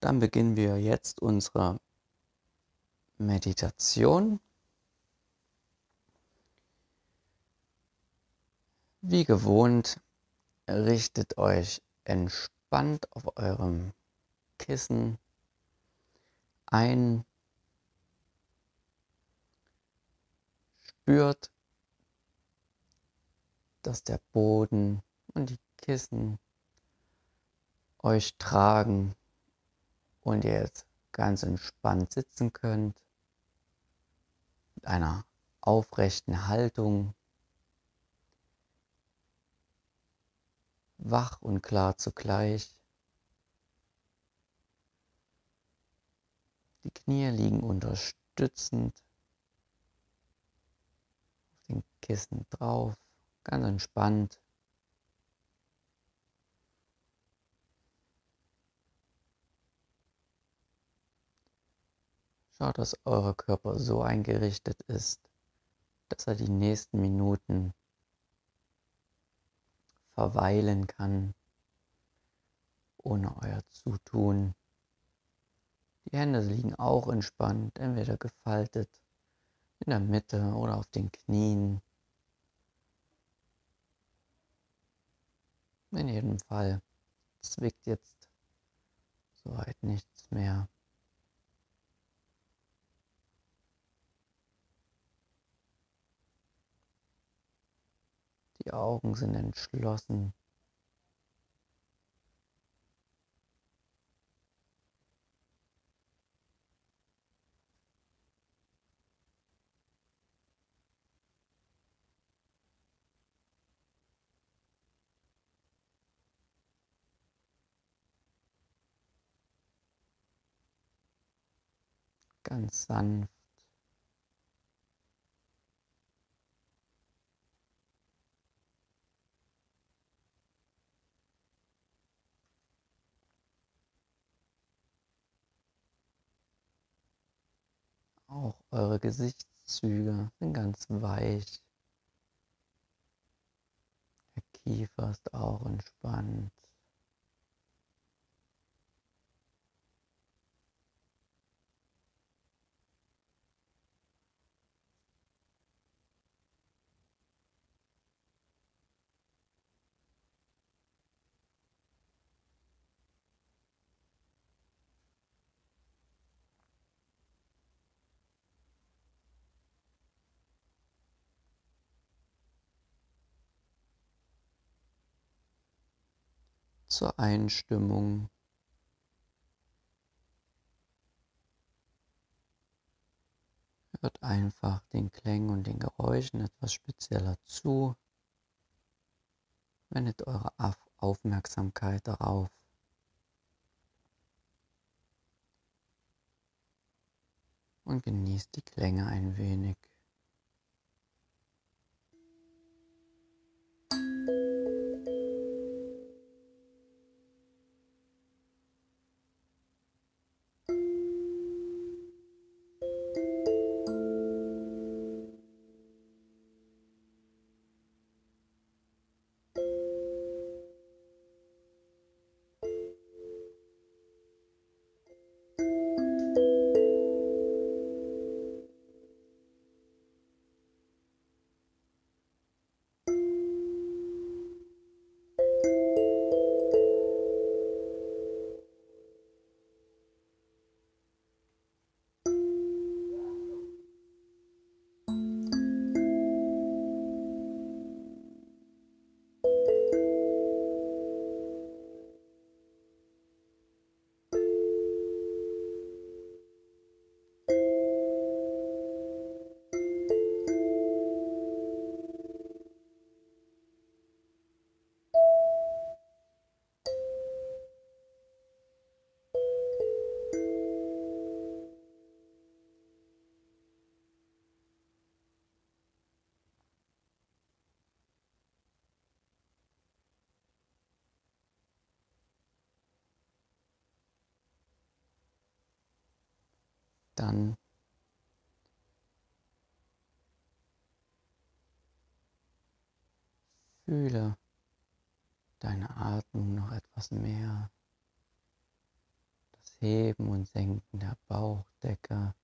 Dann beginnen wir jetzt unsere Meditation. Wie gewohnt, richtet euch entspannt auf eurem Kissen ein. Spürt, dass der Boden und die Kissen euch tragen und ihr jetzt ganz entspannt sitzen könnt mit einer aufrechten Haltung, wach und klar zugleich. Die Knie liegen unterstützend auf den Kissen drauf, ganz entspannt. Schaut, dass euer Körper so eingerichtet ist, dass er die nächsten Minuten verweilen kann, ohne euer Zutun. Die Hände liegen auch entspannt, entweder gefaltet in der Mitte oder auf den Knien. In jedem Fall zwickt jetzt soweit nichts mehr. Die Augen sind entschlossen. Ganz sanft. Auch eure Gesichtszüge sind ganz weich. Der Kiefer ist auch entspannt. Zur Einstimmung. Hört einfach den Klängen und den Geräuschen etwas spezieller zu. Wendet eure Aufmerksamkeit darauf. Und genießt die Klänge ein wenig. Dann fühle deine Atmung noch etwas mehr, das Heben und Senken der Bauchdecke.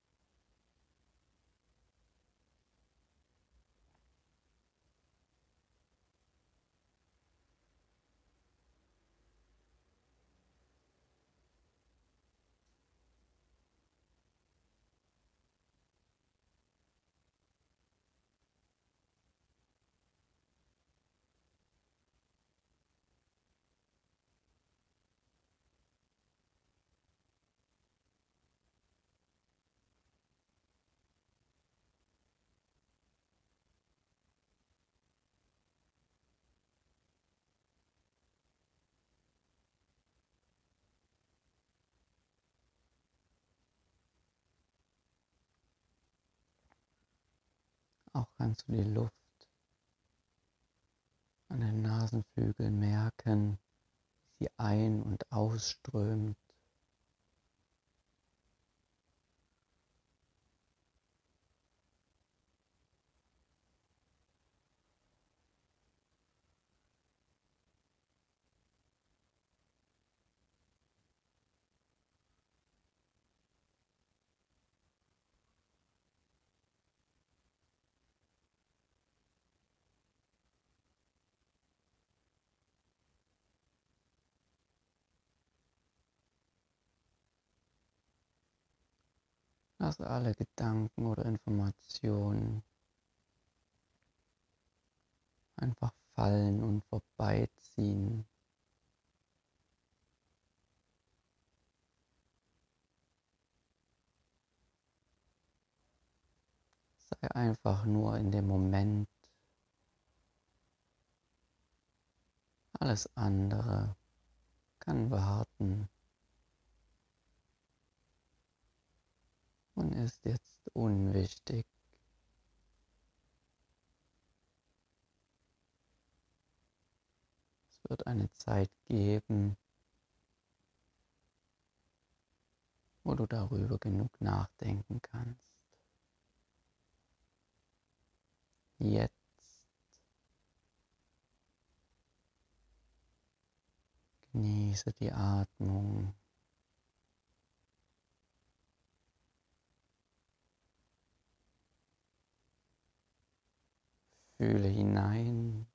Auch kannst du die Luft an den Nasenflügeln merken, wie sie ein- und ausströmt. Lass alle Gedanken oder Informationen einfach fallen und vorbeiziehen. Sei einfach nur in dem Moment. Alles andere kann warten. Und ist jetzt unwichtig. Es wird eine Zeit geben, wo du darüber genug nachdenken kannst. Jetzt genieße die Atmung. Fühle hinein.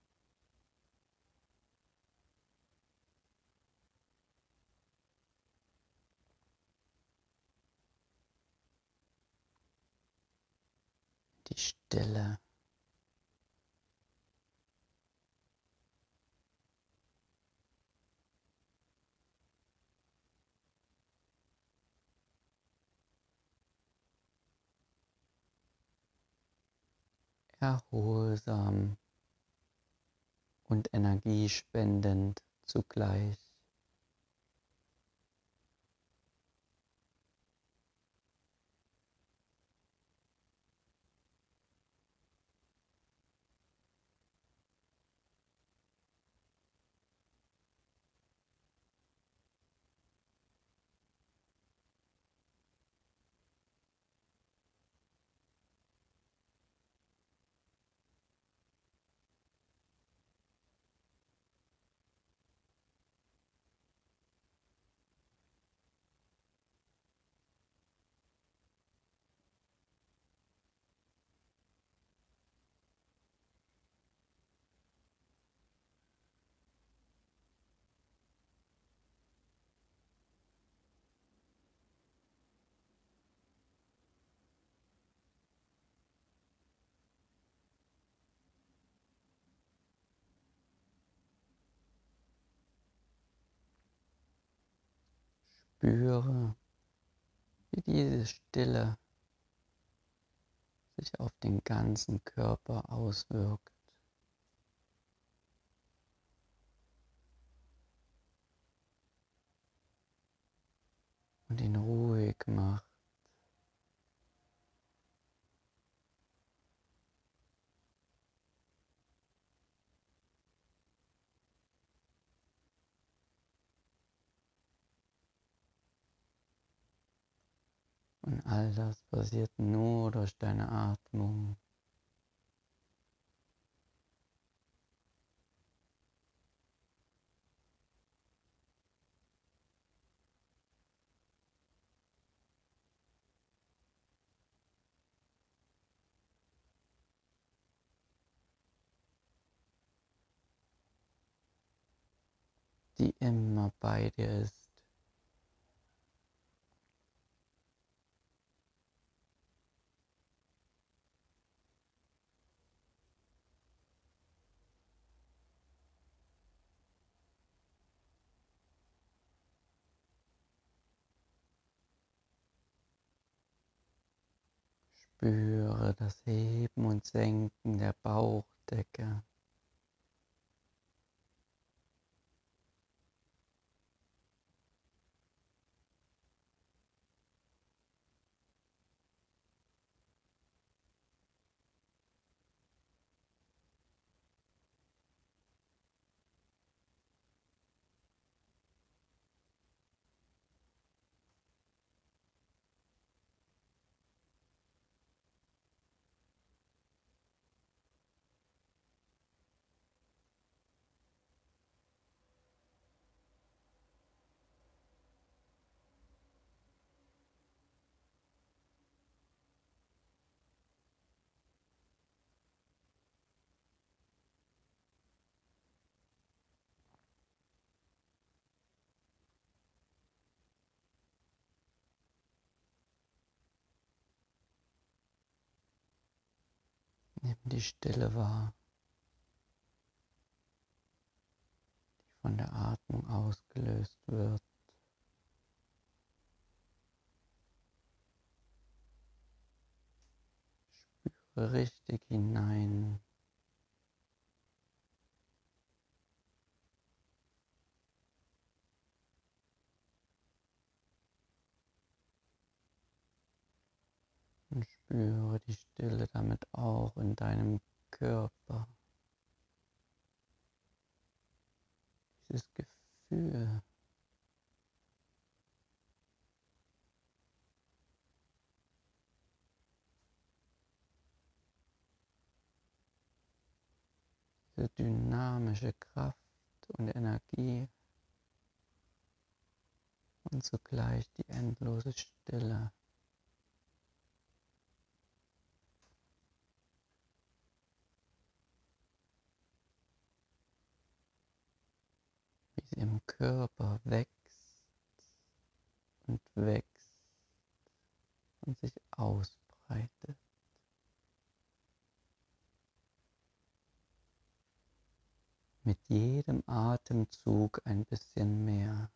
Die Stille. Erholsam und energiespendend zugleich. Spüre, wie diese Stille sich auf den ganzen Körper auswirkt. Und ihn ruhig macht. Und all das passiert nur durch deine Atmung. die immer bei dir ist. Spüre das Heben und Senken der Bauchdecke. Die Stille wahr, die von der Atmung ausgelöst wird. Spüre richtig hinein. Und spüre die Stille damit auch in deinem Körper. Dieses Gefühl. Diese dynamische Kraft und Energie und zugleich die endlose Stille. Im Körper wächst und wächst und sich ausbreitet. Mit jedem Atemzug ein bisschen mehr.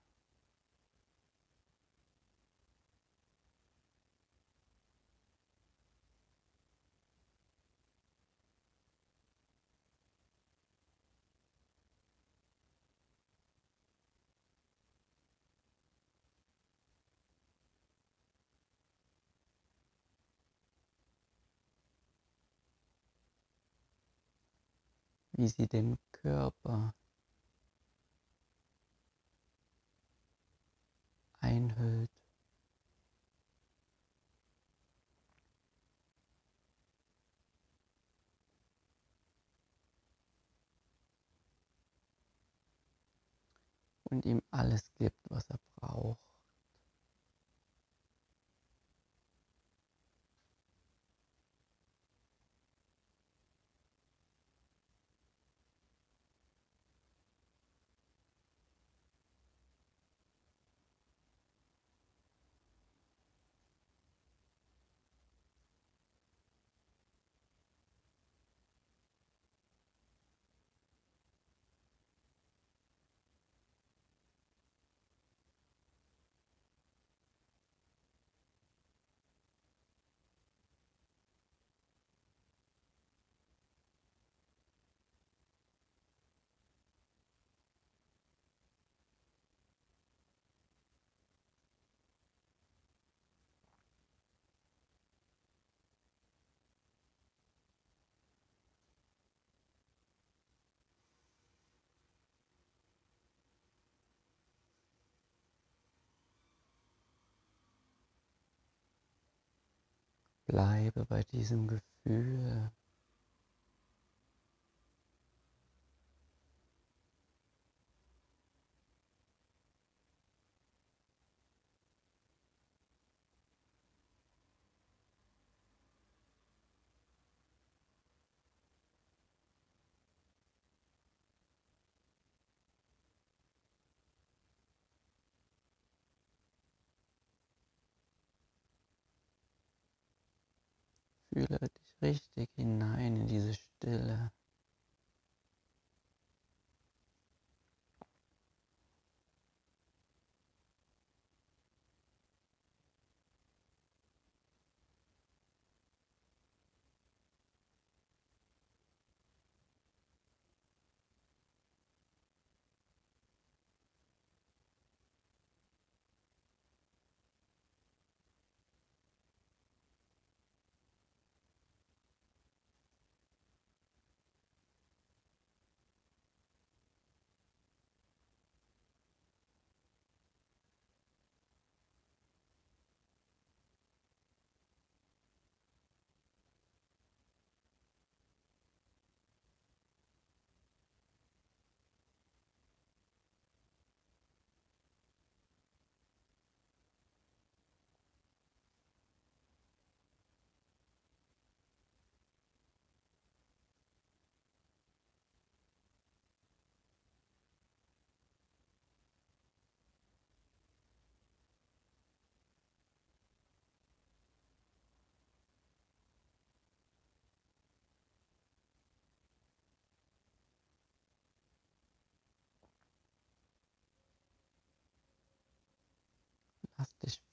Wie sie den Körper einhüllt. Und ihm alles gibt, was er braucht. Bleibe bei diesem Gefühl. Fühle dich richtig hinein in diese Stille.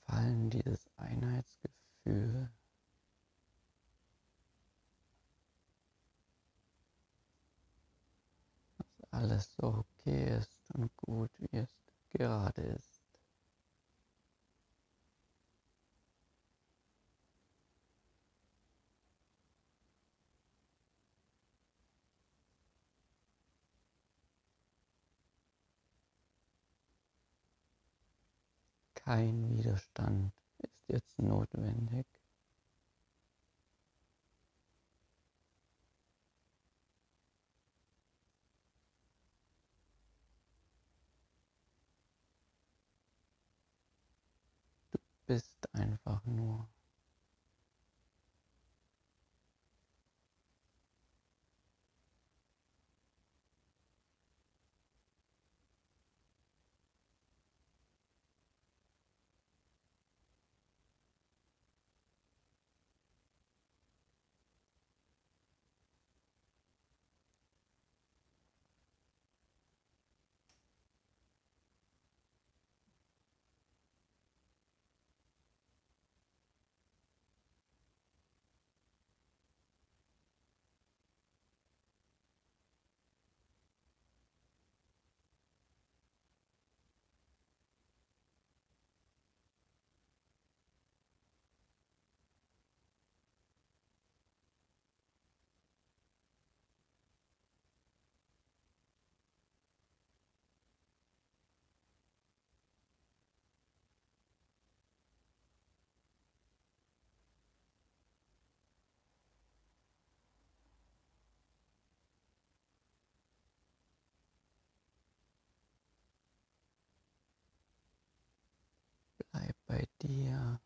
Fallen, dieses Einheitsgefühl. Dass alles so okay ist und gut, wie es gerade ist. Kein Widerstand ist jetzt notwendig. Du bist einfach nur. Dir.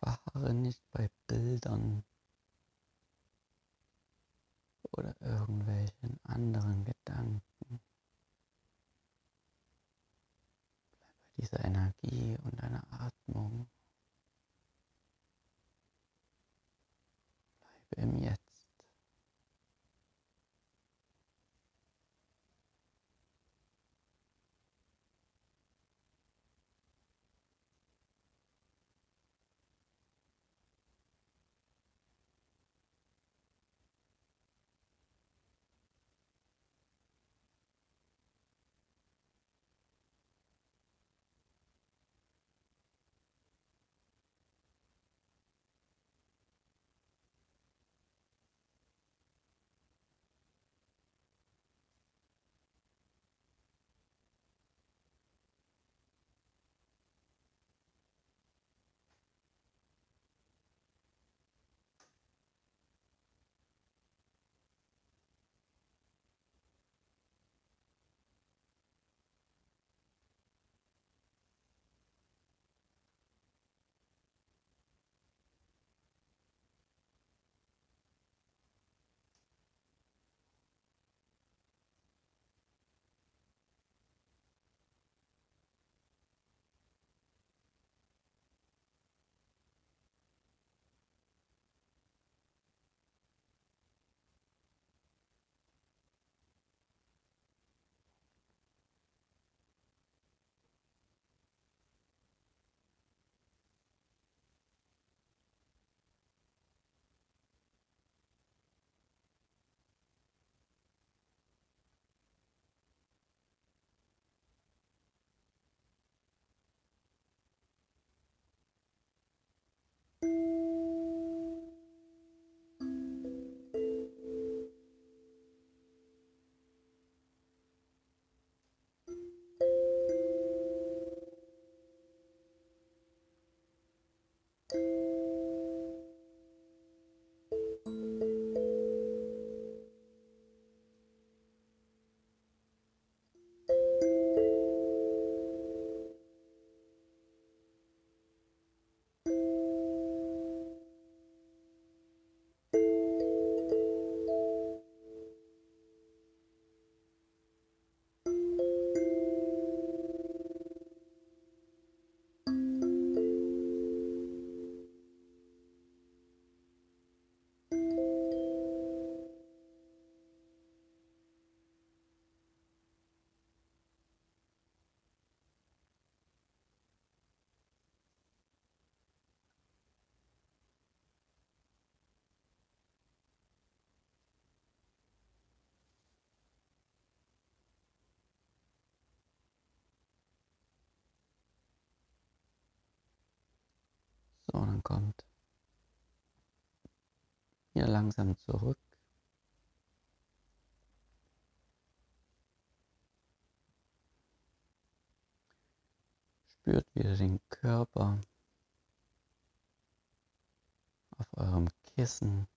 Verharre nicht bei Bildern oder irgendwelchen anderen Gedanken. So, dann kommt hier langsam zurück. Spürt wieder den Körper auf eurem Kissen.